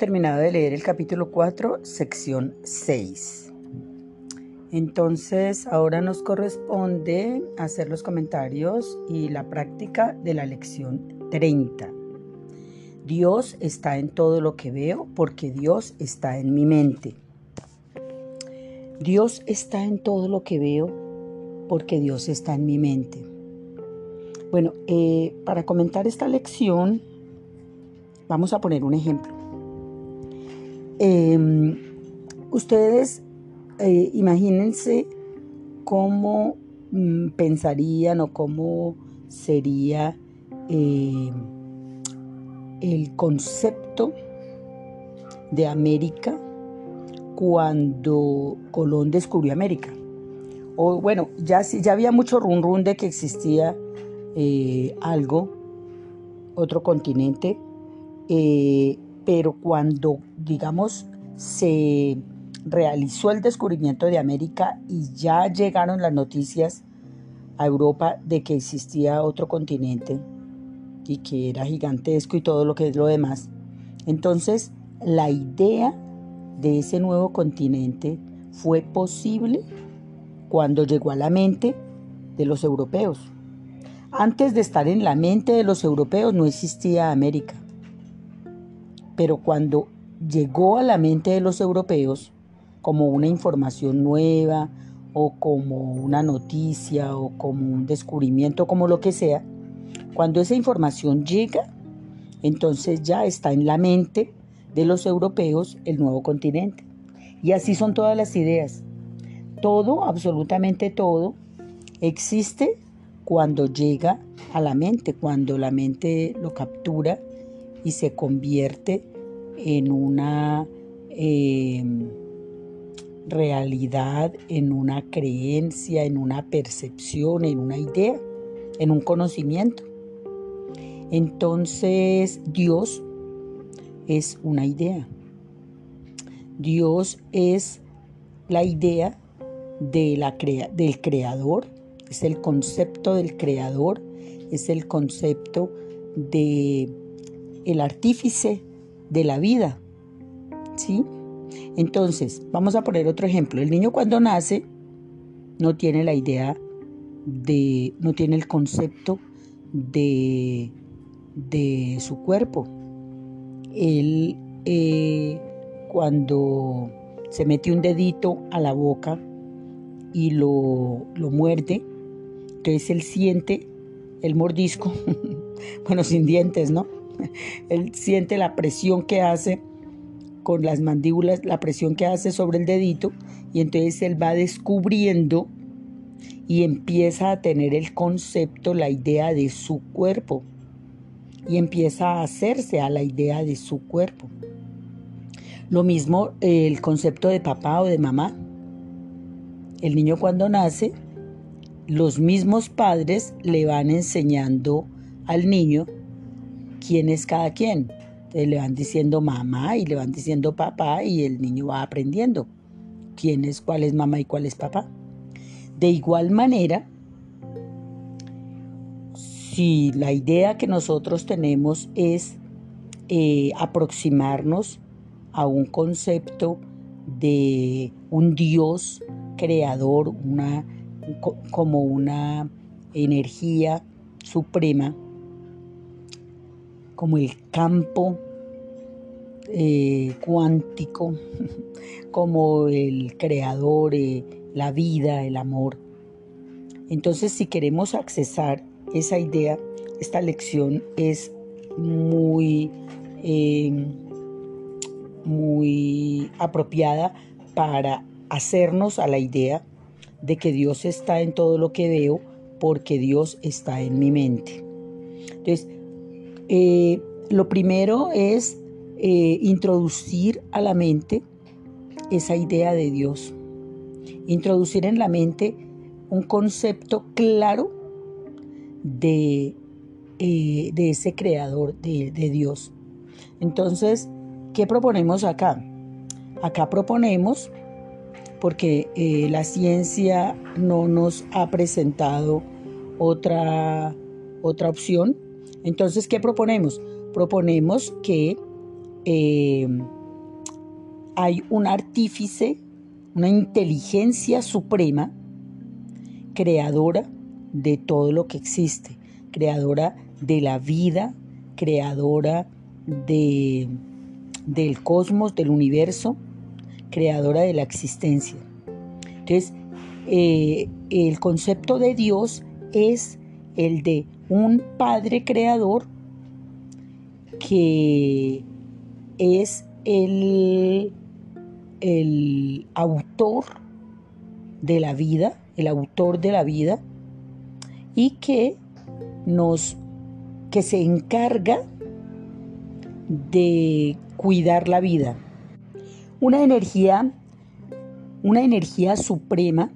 Terminado de leer el capítulo 4, sección 6. Entonces, ahora nos corresponde hacer los comentarios y la práctica de la lección 30. Dios está en todo lo que veo porque Dios está en mi mente. Dios está en todo lo que veo porque Dios está en mi mente. Bueno, eh, para comentar esta lección, vamos a poner un ejemplo. Em, ustedes eh, imagínense cómo mm, pensarían o cómo sería eh, el concepto de América cuando Colón descubrió América. O bueno, ya, había mucho run run de que existía eh, algo, otro continente, pero cuando, digamos, se realizó el descubrimiento de América y ya llegaron las noticias a Europa de que existía otro continente y que era gigantesco y todo lo que es lo demás. Entonces, la idea de ese nuevo continente fue posible cuando llegó a la mente de los europeos. Antes de estar en la mente de los europeos no existía América. Pero cuando llegó a la mente de los europeos como una información nueva o como una noticia o como un descubrimiento, como lo que sea, cuando esa información llega, entonces ya está en la mente de los europeos el nuevo continente. Y así son todas las ideas. Todo, absolutamente todo, existe cuando llega a la mente, cuando la mente lo captura y se convierte en una em, realidad, en una creencia, en una percepción, en una idea, en un conocimiento. Entonces Dios es una idea. Dios es la idea de la del creador, es el concepto del creador, es el concepto de el artífice de la vida. ¿Sí? Entonces, vamos a poner otro ejemplo. El niño cuando nace no tiene la idea de, no tiene el concepto de, de su cuerpo. Él eh, cuando se mete un dedito a la boca y lo, lo muerde, entonces él siente el mordisco, bueno, sin dientes, ¿no? Él siente la presión que hace con las mandíbulas, la presión que hace sobre el dedito y entonces él va descubriendo y empieza a tener el concepto, la idea de su cuerpo y empieza a hacerse a la idea de su cuerpo. Lo mismo el concepto de papá o de mamá. El niño cuando nace, los mismos padres le van enseñando al niño quién es cada quien. le van diciendo mamá y le van diciendo papá y el niño va aprendiendo quién es, cuál es mamá y cuál es papá. De igual manera, si la idea que nosotros tenemos es eh, aproximarnos a un concepto de un Dios creador, una, como una energía suprema, como el campo eh, cuántico, como el creador, eh, la vida, el amor. Entonces, si queremos accesar esa idea, esta lección es muy, em, muy apropiada para hacernos a la idea de que Dios está en todo lo que veo porque Dios está en mi mente. Entonces, eh, lo primero es eh, introducir a la mente esa idea de Dios. Introducir en la mente un concepto claro de, eh, de ese creador, de, Dios. Entonces, ¿qué proponemos acá? Acá proponemos, porque la ciencia no nos ha presentado otra, otra opción, entonces, ¿qué proponemos? Proponemos que eh, hay un artífice, una inteligencia suprema, creadora de todo lo que existe, creadora de la vida, creadora de, del cosmos, del universo, creadora de la existencia. Entonces, eh, el concepto de Dios es el de un Padre creador que es el, el autor de la vida, el autor de la vida, y que nos que se encarga de cuidar la vida. Una energía, una energía suprema,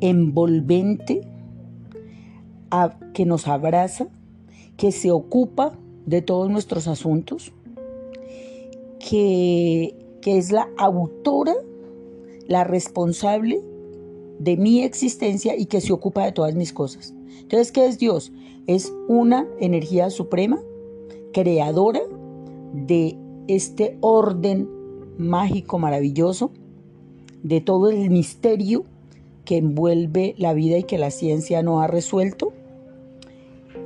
envolvente, que nos abraza, que se ocupa de todos nuestros asuntos, que, que es la autora, la responsable de mi existencia y que se ocupa de todas mis cosas. Entonces, ¿qué es Dios? Es una energía suprema, creadora de este orden mágico, maravilloso, de todo el misterio que envuelve la vida y que la ciencia no ha resuelto.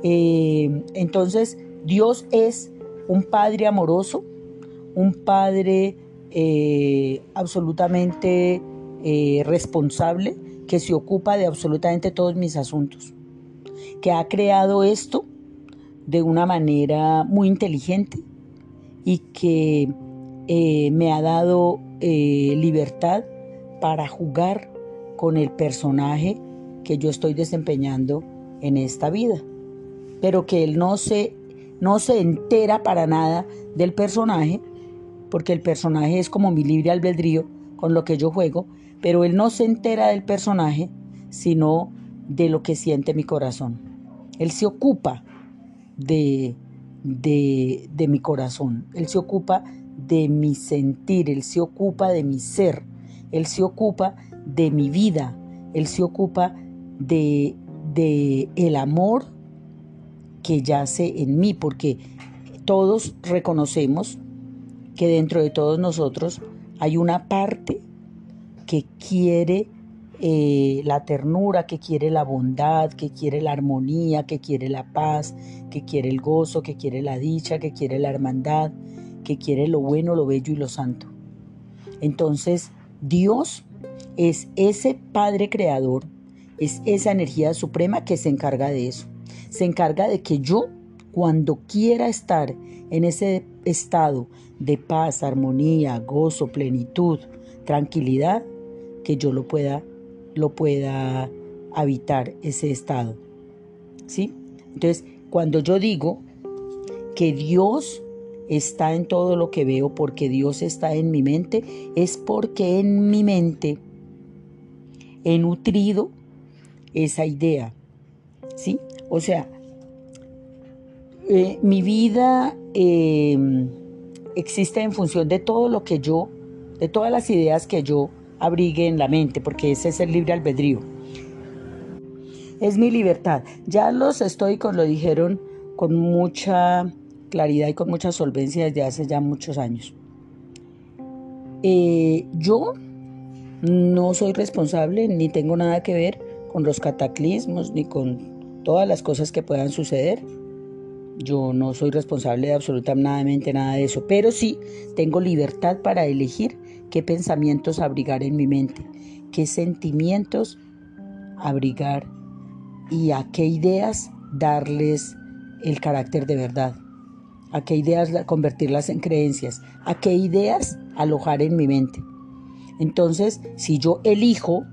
Eh, entonces, Dios es un Padre amoroso, un Padre eh, absolutamente eh, responsable, que se ocupa de absolutamente todos mis asuntos, que ha creado esto de una manera muy inteligente y que me ha dado libertad para jugar con el personaje que yo estoy desempeñando en esta vida. Pero que él no se, no se entera para nada del personaje, porque el personaje es como mi libre albedrío con lo que yo juego, pero él no se entera del personaje, sino de lo que siente mi corazón. Él se ocupa de, de, de mi corazón, él se ocupa de mi sentir, él se ocupa de mi ser, él se ocupa de mi vida, él se ocupa de, de el amor que yace en mí, porque todos reconocemos que dentro de todos nosotros hay una parte que quiere eh, la ternura, que quiere la bondad, que quiere la armonía, que quiere la paz, que quiere el gozo, que quiere la dicha, que quiere la hermandad, que quiere lo bueno, lo bello y lo santo. Entonces, Dios es ese Padre Creador, es esa energía suprema que se encarga de eso. Se encarga de que yo, cuando quiera estar en ese estado de paz, armonía, gozo, plenitud, tranquilidad, que yo lo pueda, lo pueda habitar ese estado. ¿Sí? Entonces, cuando yo digo que Dios está en todo lo que veo, porque Dios está en mi mente, es porque en mi mente he nutrido esa idea. ¿Sí? O sea, eh, mi vida em, existe en función de todo lo que yo, de todas las ideas que yo abrigue en la mente, porque ese es el libre albedrío. Es mi libertad. Ya los estoicos lo dijeron con mucha claridad y con mucha solvencia desde hace ya muchos años. Eh, yo no soy responsable ni tengo nada que ver con los cataclismos ni con todas las cosas que puedan suceder. Yo no soy responsable de absolutamente nada de eso, pero sí tengo libertad para elegir qué pensamientos abrigar en mi mente, qué sentimientos abrigar y a qué ideas darles el carácter de verdad, a qué ideas convertirlas en creencias, a qué ideas alojar en mi mente. Entonces, si yo elijo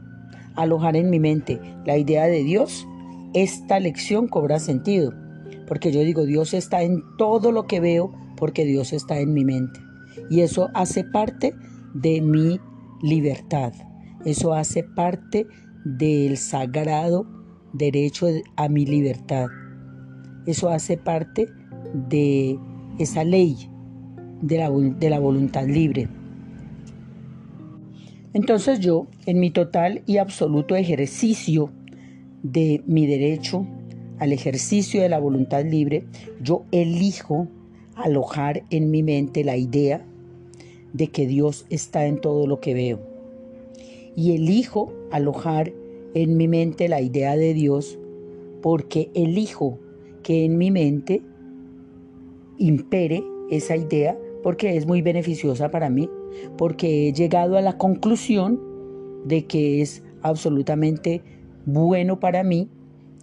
alojar en mi mente la idea de Dios, esta lección cobra sentido, porque yo digo, Dios está en todo lo que veo, porque Dios está en mi mente. Y eso hace parte de mi libertad. Eso hace parte del sagrado derecho a mi libertad. Eso hace parte de esa ley de la, de la voluntad libre. Entonces yo, en mi total y absoluto ejercicio de mi derecho al ejercicio de la voluntad libre, yo elijo alojar en mi mente la idea de que Dios está en todo lo que veo. Y elijo alojar en mi mente la idea de Dios porque elijo que en mi mente impere esa idea porque es muy beneficiosa para mí, porque he llegado a la conclusión de que es absolutamente bueno para mí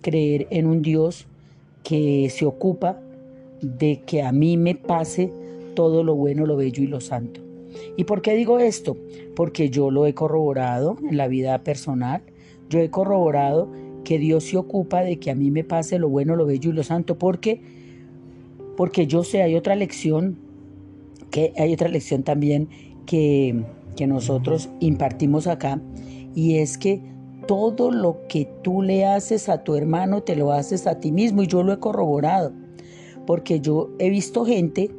creer en un Dios que se ocupa de que a mí me pase todo lo bueno, lo bello y lo santo. ¿Y por qué digo esto? Porque yo lo he corroborado en la vida personal, yo he corroborado que Dios se ocupa de que a mí me pase lo bueno, lo bello y lo santo, porque porque yo sé, hay otra lección que hay otra lección también que, que nosotros impartimos acá y es que todo lo que tú le haces a tu hermano te lo haces a ti mismo y yo lo he corroborado porque yo he visto gente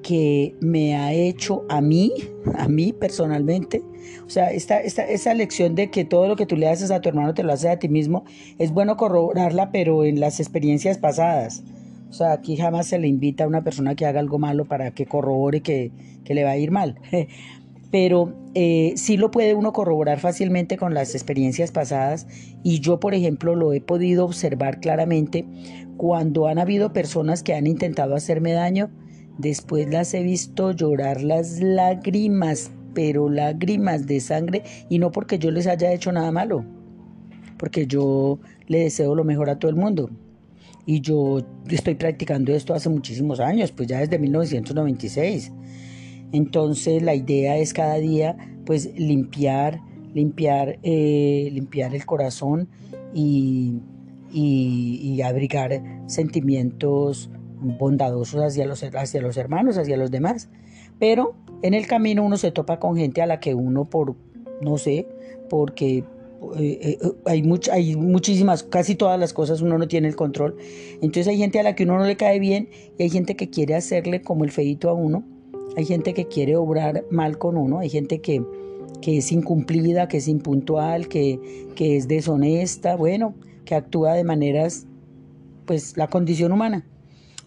que me ha hecho a mí, a mí personalmente. O sea, esta, esta, esa lección de que todo lo que tú le haces a tu hermano te lo haces a ti mismo, es bueno corroborarla, pero en las experiencias pasadas. O sea, aquí jamás se le invita a una persona que haga algo malo para que corrobore que, que le va a ir mal. Pero eh, sí lo puede uno corroborar fácilmente con las experiencias pasadas y yo, por ejemplo, lo he podido observar claramente cuando han habido personas que han intentado hacerme daño, después las he visto llorar las lágrimas, pero lágrimas de sangre, y no porque yo les haya hecho nada malo, porque yo le deseo lo mejor a todo el mundo. Y yo estoy practicando esto hace muchísimos años, pues ya desde 1996. Entonces la idea es cada día pues limpiar, limpiar, eh, limpiar el corazón y y, abrigar sentimientos bondadosos hacia los, hacia los hermanos, hacia los demás. Pero en el camino uno se topa con gente a la que uno por, no sé, porque eh, eh, hay, hay muchísimas, casi todas las cosas uno no tiene el control. Entonces hay gente a la que uno no le cae bien y hay gente que quiere hacerle como el feito a uno. Hay gente que quiere obrar mal con uno. Hay gente que, es incumplida, que es impuntual, que, que es deshonesta. Bueno, que actúa de maneras, pues la condición humana.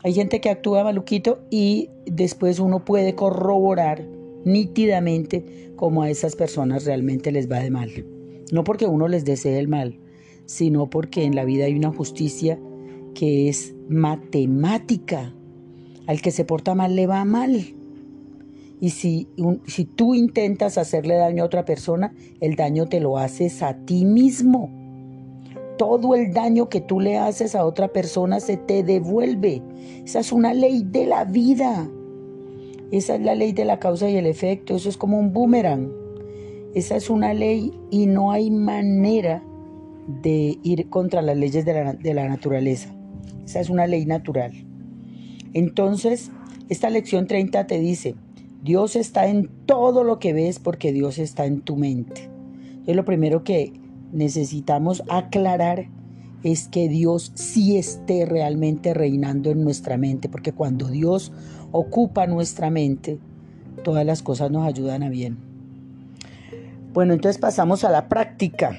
Hay gente que actúa maluquito y después uno puede corroborar nítidamente cómo a esas personas realmente les va de mal. No porque uno les desee el mal, sino porque en la vida hay una justicia que es matemática. Al que se porta mal le va mal. Y si, si tú intentas hacerle daño a otra persona, el daño te lo haces a ti mismo todo el daño que tú le haces a otra persona se te devuelve. Esa es una ley de la vida. Esa es la ley de la causa y el efecto. Eso es como un boomerang. Esa es una ley y no hay manera de ir contra las leyes de la, de la naturaleza. Esa es una ley natural. Entonces, esta lección 30 te dice, Dios está en todo lo que ves porque Dios está en tu mente. Es lo primero que necesitamos aclarar es que Dios sí esté realmente reinando en nuestra mente, porque cuando Dios ocupa nuestra mente, todas las cosas nos ayudan a bien. Bueno, entonces pasamos a la práctica.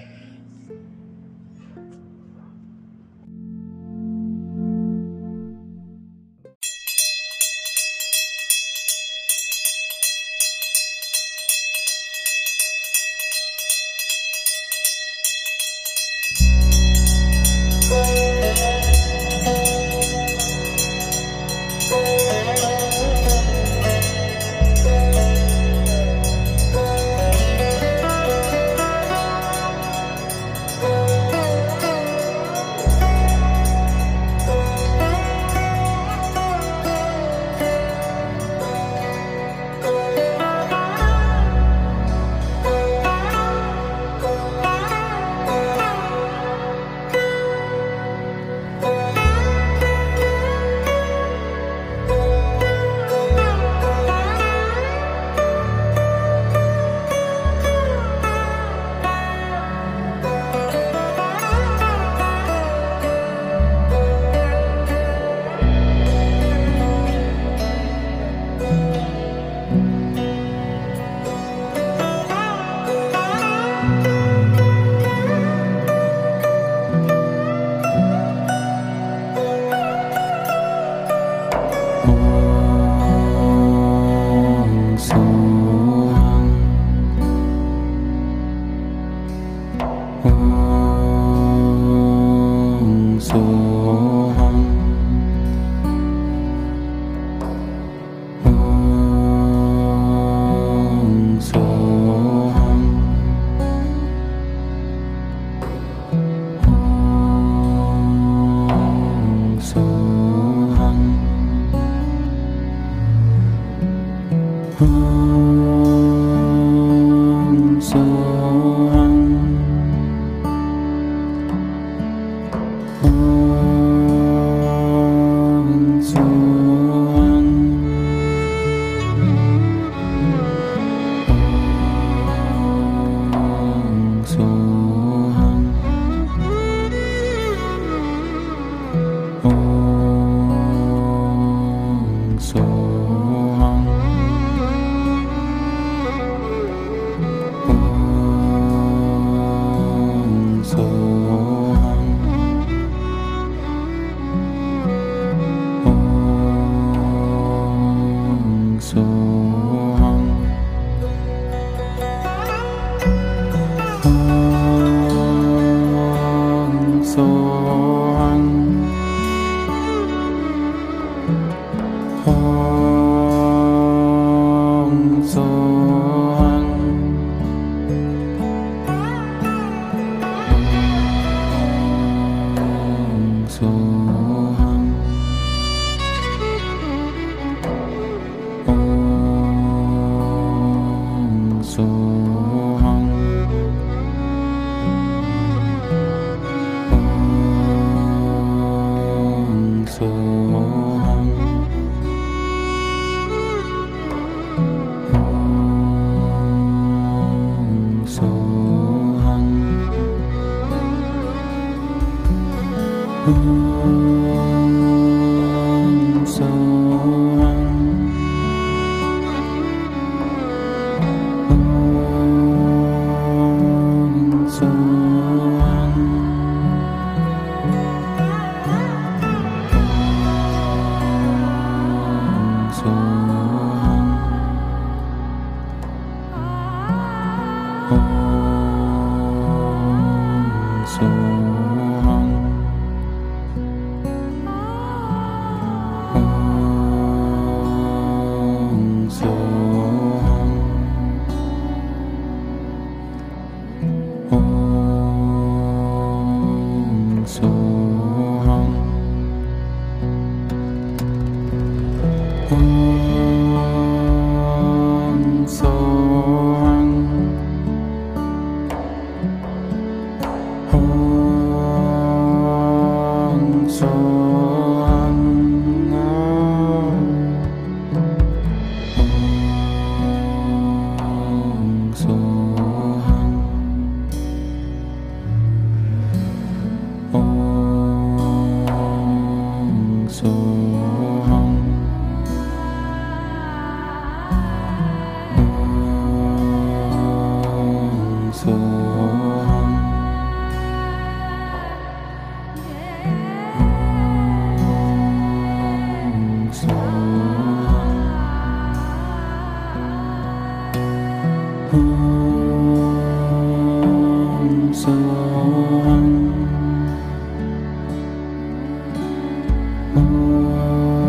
うん。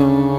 coração.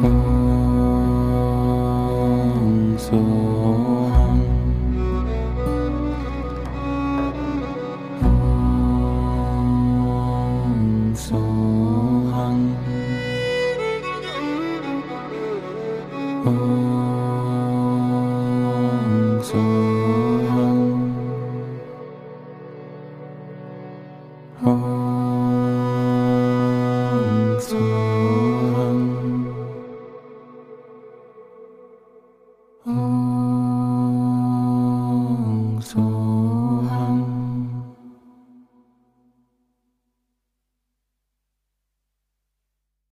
Mm-hmm.